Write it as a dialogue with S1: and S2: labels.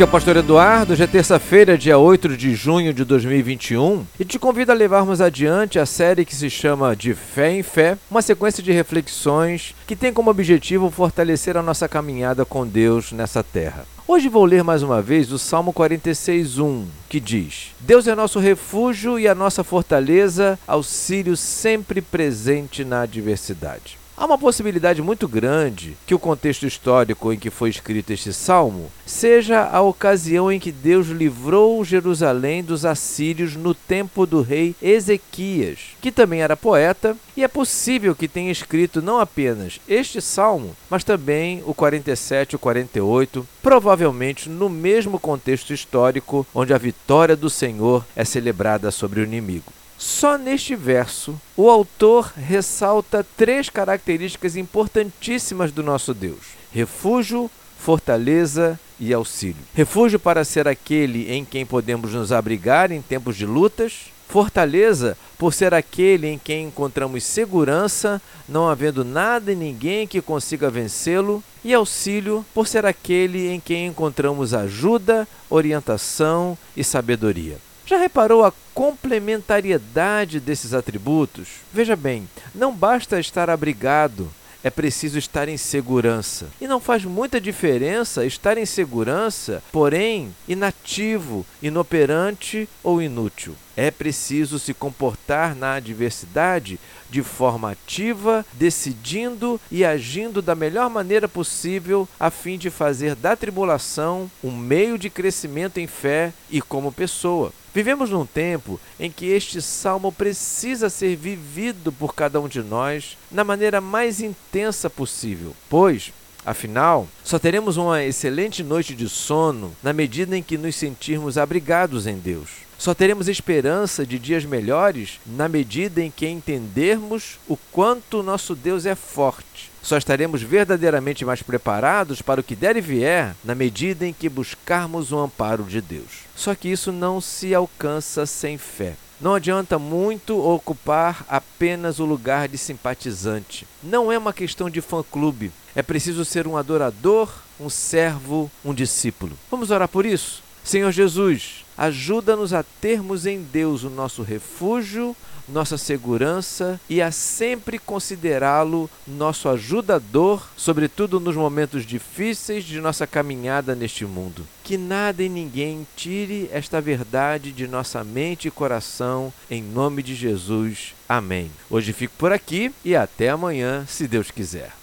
S1: Aqui é o Pastor Eduardo, já é terça-feira, dia 8 de junho de 2021, e te convido a levarmos adiante a série que se chama De Fé em Fé, uma sequência de reflexões que tem como objetivo fortalecer a nossa caminhada com Deus nessa terra. Hoje vou ler mais uma vez o Salmo 46:1, que diz: Deus é nosso refúgio e a nossa fortaleza, auxílio sempre presente na adversidade. Há uma possibilidade muito grande que o contexto histórico em que foi escrito este salmo seja a ocasião em que Deus livrou Jerusalém dos assírios no tempo do rei Ezequias, que também era poeta, e é possível que tenha escrito não apenas este salmo, mas também o 47 e o 48, provavelmente no mesmo contexto histórico onde a vitória do Senhor é celebrada sobre o inimigo. Só neste verso, o autor ressalta três características importantíssimas do nosso Deus: refúgio, fortaleza e auxílio. Refúgio para ser aquele em quem podemos nos abrigar em tempos de lutas. Fortaleza por ser aquele em quem encontramos segurança, não havendo nada e ninguém que consiga vencê-lo. E auxílio por ser aquele em quem encontramos ajuda, orientação e sabedoria. Já reparou a complementariedade desses atributos? Veja bem, não basta estar abrigado, é preciso estar em segurança. E não faz muita diferença estar em segurança, porém inativo, inoperante ou inútil. É preciso se comportar na adversidade de forma ativa, decidindo e agindo da melhor maneira possível a fim de fazer da tribulação um meio de crescimento em fé e como pessoa. Vivemos num tempo em que este salmo precisa ser vivido por cada um de nós na maneira mais intensa possível, pois, afinal, só teremos uma excelente noite de sono na medida em que nos sentirmos abrigados em Deus. Só teremos esperança de dias melhores na medida em que entendermos o quanto nosso Deus é forte. Só estaremos verdadeiramente mais preparados para o que der e vier na medida em que buscarmos o amparo de Deus. Só que isso não se alcança sem fé. Não adianta muito ocupar apenas o lugar de simpatizante. Não é uma questão de fã-clube. É preciso ser um adorador, um servo, um discípulo. Vamos orar por isso? Senhor Jesus, ajuda-nos a termos em Deus o nosso refúgio, nossa segurança e a sempre considerá-lo nosso ajudador, sobretudo nos momentos difíceis de nossa caminhada neste mundo. Que nada e ninguém tire esta verdade de nossa mente e coração, em nome de Jesus. Amém. Hoje fico por aqui e até amanhã, se Deus quiser.